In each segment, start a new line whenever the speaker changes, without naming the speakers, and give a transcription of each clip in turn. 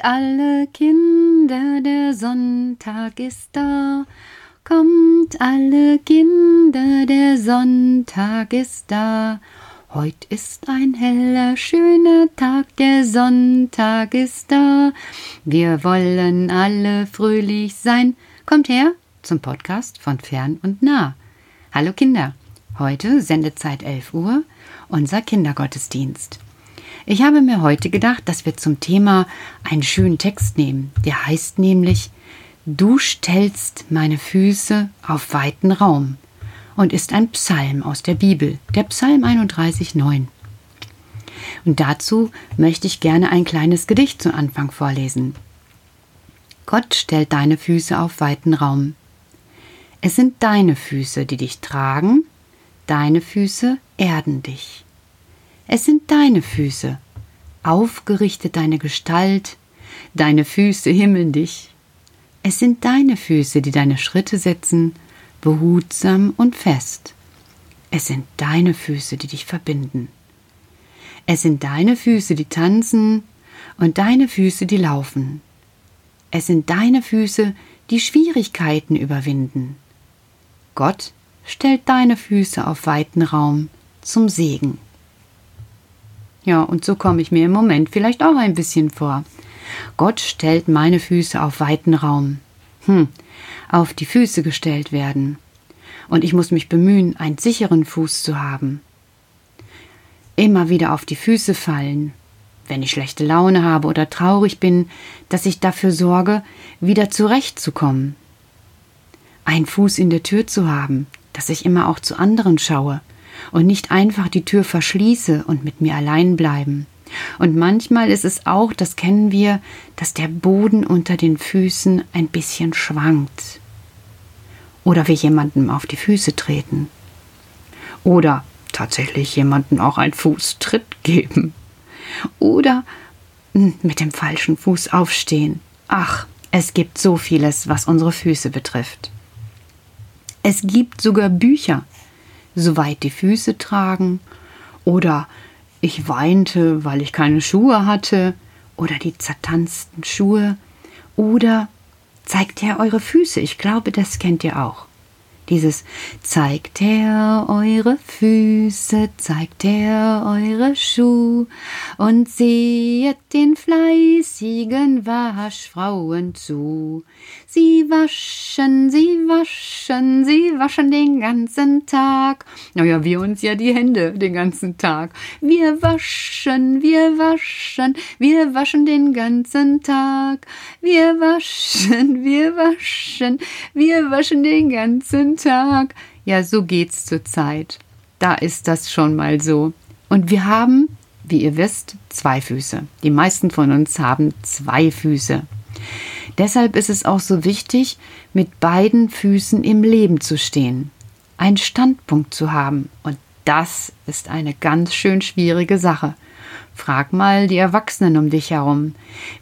Kommt alle Kinder, der Sonntag ist da. Kommt alle Kinder, der Sonntag ist da. Heut ist ein heller, schöner Tag, der Sonntag ist da. Wir wollen alle fröhlich sein. Kommt her zum Podcast von Fern und Nah. Hallo Kinder, heute Sendezeit 11 Uhr, unser Kindergottesdienst. Ich habe mir heute gedacht, dass wir zum Thema einen schönen Text nehmen. Der heißt nämlich Du stellst meine Füße auf weiten Raum und ist ein Psalm aus der Bibel, der Psalm 31, 9. Und dazu möchte ich gerne ein kleines Gedicht zu Anfang vorlesen. Gott stellt deine Füße auf weiten Raum. Es sind deine Füße, die dich tragen, deine Füße erden dich. Es sind deine Füße, aufgerichtet deine Gestalt, deine Füße himmeln dich. Es sind deine Füße, die deine Schritte setzen, behutsam und fest. Es sind deine Füße, die dich verbinden. Es sind deine Füße, die tanzen und deine Füße, die laufen. Es sind deine Füße, die Schwierigkeiten überwinden. Gott stellt deine Füße auf weiten Raum zum Segen. Ja, und so komme ich mir im Moment vielleicht auch ein bisschen vor. Gott stellt meine Füße auf weiten Raum. Hm, auf die Füße gestellt werden. Und ich muss mich bemühen, einen sicheren Fuß zu haben. Immer wieder auf die Füße fallen, wenn ich schlechte Laune habe oder traurig bin, dass ich dafür sorge, wieder zurechtzukommen. Ein Fuß in der Tür zu haben, dass ich immer auch zu anderen schaue, und nicht einfach die Tür verschließe und mit mir allein bleiben. Und manchmal ist es auch, das kennen wir, dass der Boden unter den Füßen ein bisschen schwankt. Oder wir jemandem auf die Füße treten. Oder tatsächlich jemandem auch einen Fußtritt geben. Oder mit dem falschen Fuß aufstehen. Ach, es gibt so vieles, was unsere Füße betrifft. Es gibt sogar Bücher, soweit die Füße tragen, oder ich weinte, weil ich keine Schuhe hatte, oder die zertanzten Schuhe, oder zeigt her eure Füße, ich glaube, das kennt ihr auch. Dieses zeigt her eure Füße, zeigt her eure Schuh und sehet den fleißigen Waschfrauen zu. Sie waschen, sie waschen, sie waschen den ganzen Tag. Naja, wir uns ja die Hände den ganzen Tag. Wir waschen, wir waschen, wir waschen den ganzen Tag. Wir waschen, wir waschen, wir waschen den ganzen Tag. Ja, so geht's zur Zeit. Da ist das schon mal so. Und wir haben, wie ihr wisst, zwei Füße. Die meisten von uns haben zwei Füße. Deshalb ist es auch so wichtig, mit beiden Füßen im Leben zu stehen, einen Standpunkt zu haben. Und das ist eine ganz schön schwierige Sache. Frag mal die Erwachsenen um dich herum,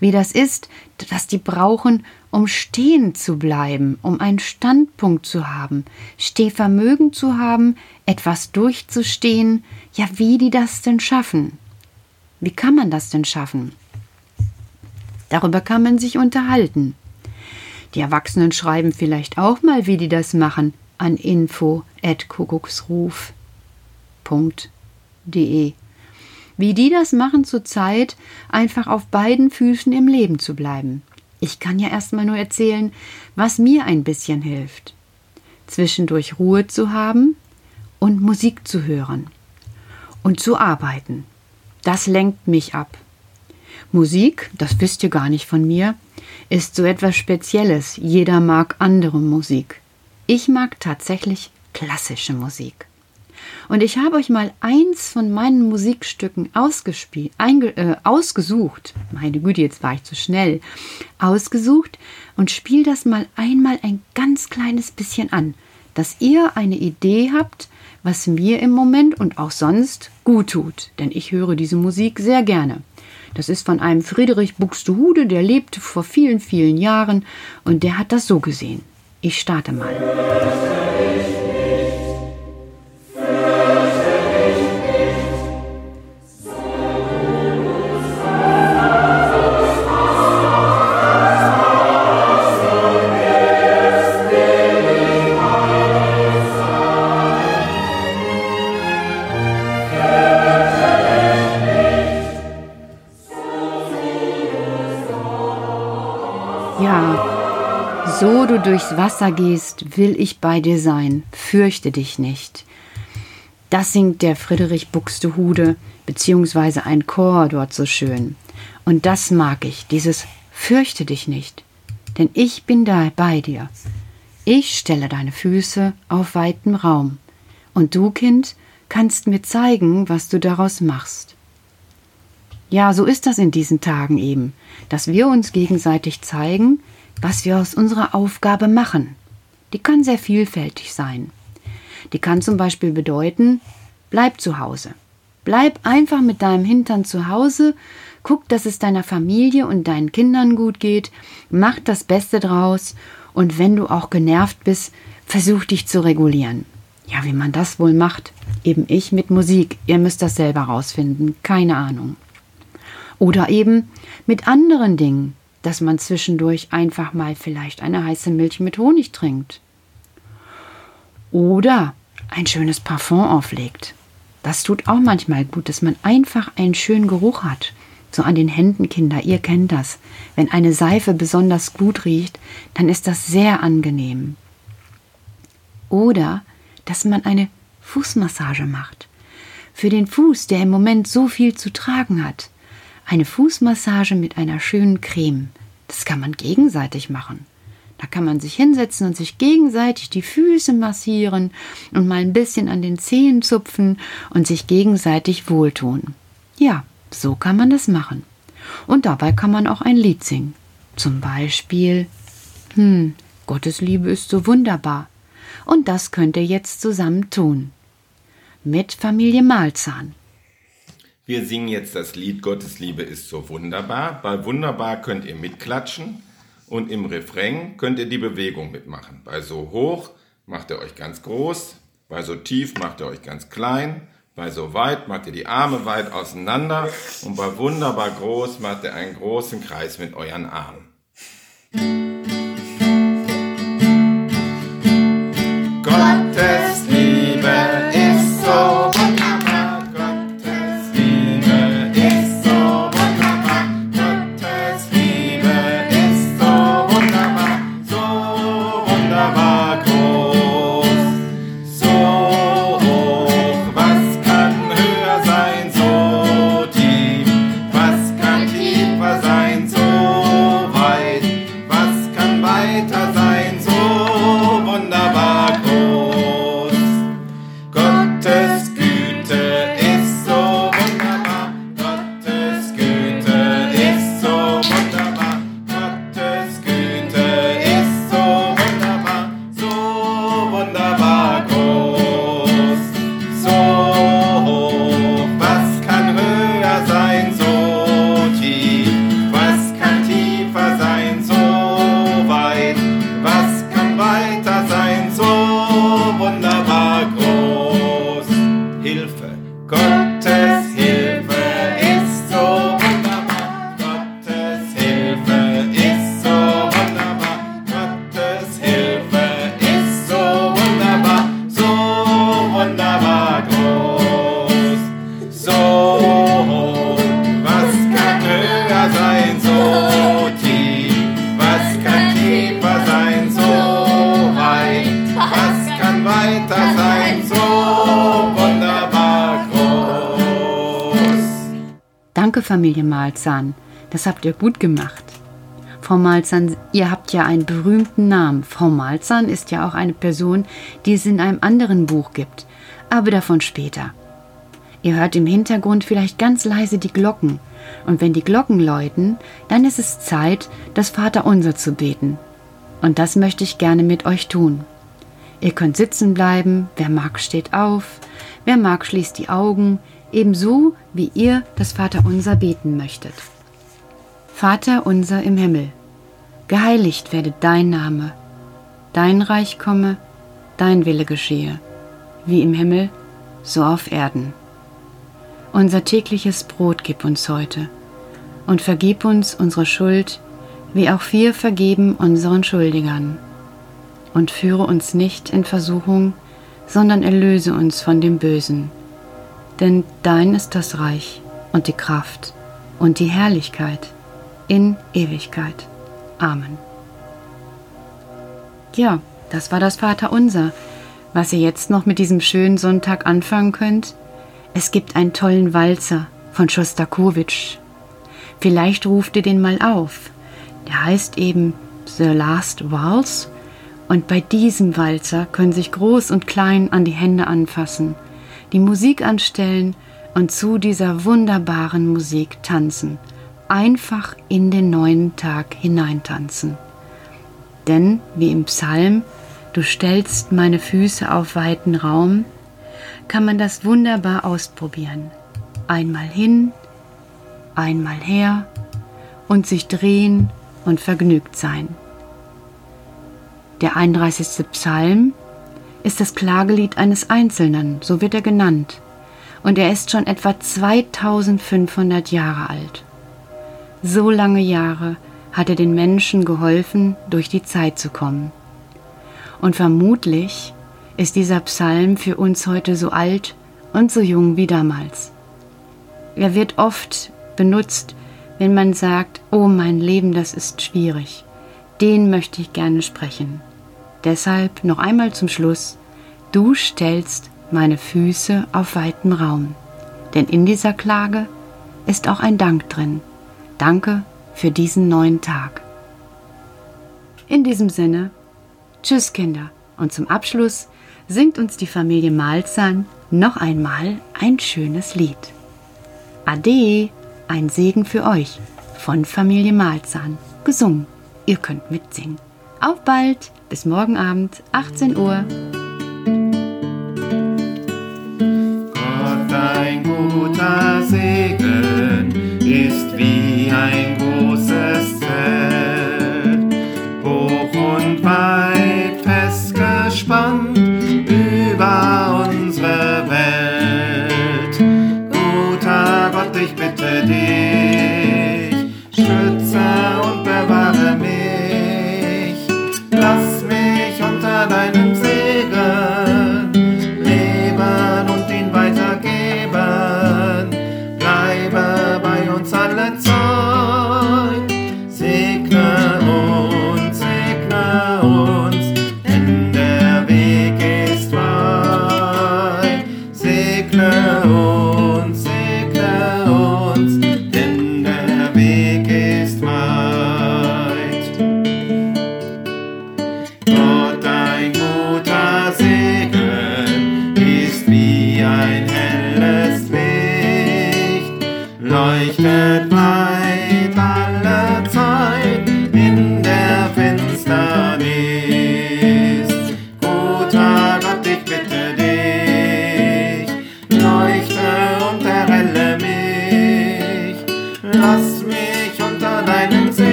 wie das ist, dass die brauchen, um stehen zu bleiben, um einen Standpunkt zu haben, Stehvermögen zu haben, etwas durchzustehen, ja, wie die das denn schaffen. Wie kann man das denn schaffen? Darüber kann man sich unterhalten. Die Erwachsenen schreiben vielleicht auch mal, wie die das machen, an info.kuckucksruf.de. Wie die das machen zurzeit, einfach auf beiden Füßen im Leben zu bleiben. Ich kann ja erstmal nur erzählen, was mir ein bisschen hilft. Zwischendurch Ruhe zu haben und Musik zu hören. Und zu arbeiten. Das lenkt mich ab. Musik, das wisst ihr gar nicht von mir, ist so etwas Spezielles. Jeder mag andere Musik. Ich mag tatsächlich klassische Musik. Und ich habe euch mal eins von meinen Musikstücken ausgespielt, äh, ausgesucht. Meine Güte, jetzt war ich zu schnell. Ausgesucht und spiele das mal einmal ein ganz kleines bisschen an, dass ihr eine Idee habt, was mir im Moment und auch sonst gut tut. Denn ich höre diese Musik sehr gerne. Das ist von einem Friedrich Buxtehude, der lebte vor vielen, vielen Jahren und der hat das so gesehen. Ich starte mal. Durchs Wasser gehst, will ich bei dir sein, fürchte dich nicht. Das singt der Friedrich Buxtehude, beziehungsweise ein Chor dort so schön. Und das mag ich, dieses Fürchte dich nicht, denn ich bin da bei dir. Ich stelle deine Füße auf weitem Raum, und du, Kind, kannst mir zeigen, was du daraus machst. Ja, so ist das in diesen Tagen eben, dass wir uns gegenseitig zeigen, was wir aus unserer Aufgabe machen. Die kann sehr vielfältig sein. Die kann zum Beispiel bedeuten, bleib zu Hause. Bleib einfach mit deinem Hintern zu Hause, guck, dass es deiner Familie und deinen Kindern gut geht, mach das Beste draus und wenn du auch genervt bist, versuch dich zu regulieren. Ja, wie man das wohl macht, eben ich mit Musik, ihr müsst das selber rausfinden, keine Ahnung. Oder eben mit anderen Dingen, dass man zwischendurch einfach mal vielleicht eine heiße Milch mit Honig trinkt. Oder ein schönes Parfum auflegt. Das tut auch manchmal gut, dass man einfach einen schönen Geruch hat. So an den Händen, Kinder, ihr kennt das. Wenn eine Seife besonders gut riecht, dann ist das sehr angenehm. Oder dass man eine Fußmassage macht. Für den Fuß, der im Moment so viel zu tragen hat. Eine Fußmassage mit einer schönen Creme. Das kann man gegenseitig machen. Da kann man sich hinsetzen und sich gegenseitig die Füße massieren und mal ein bisschen an den Zehen zupfen und sich gegenseitig wohltun. Ja, so kann man das machen. Und dabei kann man auch ein Lied singen. Zum Beispiel, hm, Gottes Liebe ist so wunderbar. Und das könnt ihr jetzt zusammen tun. Mit Familie Malzahn.
Wir singen jetzt das Lied Gottes Liebe ist so wunderbar. Bei wunderbar könnt ihr mitklatschen und im Refrain könnt ihr die Bewegung mitmachen. Bei so hoch macht ihr euch ganz groß, bei so tief macht ihr euch ganz klein, bei so weit macht ihr die Arme weit auseinander und bei wunderbar groß macht ihr einen großen Kreis mit euren Armen.
Familie Malzahn. Das habt ihr gut gemacht. Frau Malzahn, ihr habt ja einen berühmten Namen. Frau Malzahn ist ja auch eine Person, die es in einem anderen Buch gibt. Aber davon später. Ihr hört im Hintergrund vielleicht ganz leise die Glocken. Und wenn die Glocken läuten, dann ist es Zeit, das Vaterunser zu beten. Und das möchte ich gerne mit euch tun. Ihr könnt sitzen bleiben, wer mag steht auf, wer mag schließt die Augen, ebenso wie ihr das Vaterunser beten möchtet. Vater unser im Himmel, geheiligt werde dein Name, dein Reich komme, dein Wille geschehe, wie im Himmel, so auf Erden. Unser tägliches Brot gib uns heute und vergib uns unsere Schuld, wie auch wir vergeben unseren Schuldigern. Und führe uns nicht in Versuchung, sondern erlöse uns von dem Bösen denn dein ist das Reich und die Kraft und die Herrlichkeit in Ewigkeit. Amen. Ja, das war das Vaterunser. Was ihr jetzt noch mit diesem schönen Sonntag anfangen könnt? Es gibt einen tollen Walzer von Schostakowitsch. Vielleicht ruft ihr den mal auf. Der heißt eben The Last Waltz und bei diesem Walzer können sich groß und klein an die Hände anfassen, die Musik anstellen und zu dieser wunderbaren Musik tanzen, einfach in den neuen Tag hineintanzen. Denn, wie im Psalm, du stellst meine Füße auf weiten Raum, kann man das wunderbar ausprobieren. Einmal hin, einmal her und sich drehen und vergnügt sein. Der 31. Psalm ist das Klagelied eines Einzelnen, so wird er genannt, und er ist schon etwa 2500 Jahre alt. So lange Jahre hat er den Menschen geholfen, durch die Zeit zu kommen. Und vermutlich ist dieser Psalm für uns heute so alt und so jung wie damals. Er wird oft benutzt, wenn man sagt, oh mein Leben, das ist schwierig. Den möchte ich gerne sprechen. Deshalb noch einmal zum Schluss, du stellst meine Füße auf weiten Raum. Denn in dieser Klage ist auch ein Dank drin. Danke für diesen neuen Tag. In diesem Sinne, tschüss Kinder. Und zum Abschluss singt uns die Familie Malzahn noch einmal ein schönes Lied. Ade, ein Segen für euch von Familie Malzahn, gesungen. Ihr könnt mitsingen. Auf bald! Bis morgen Abend, 18 Uhr.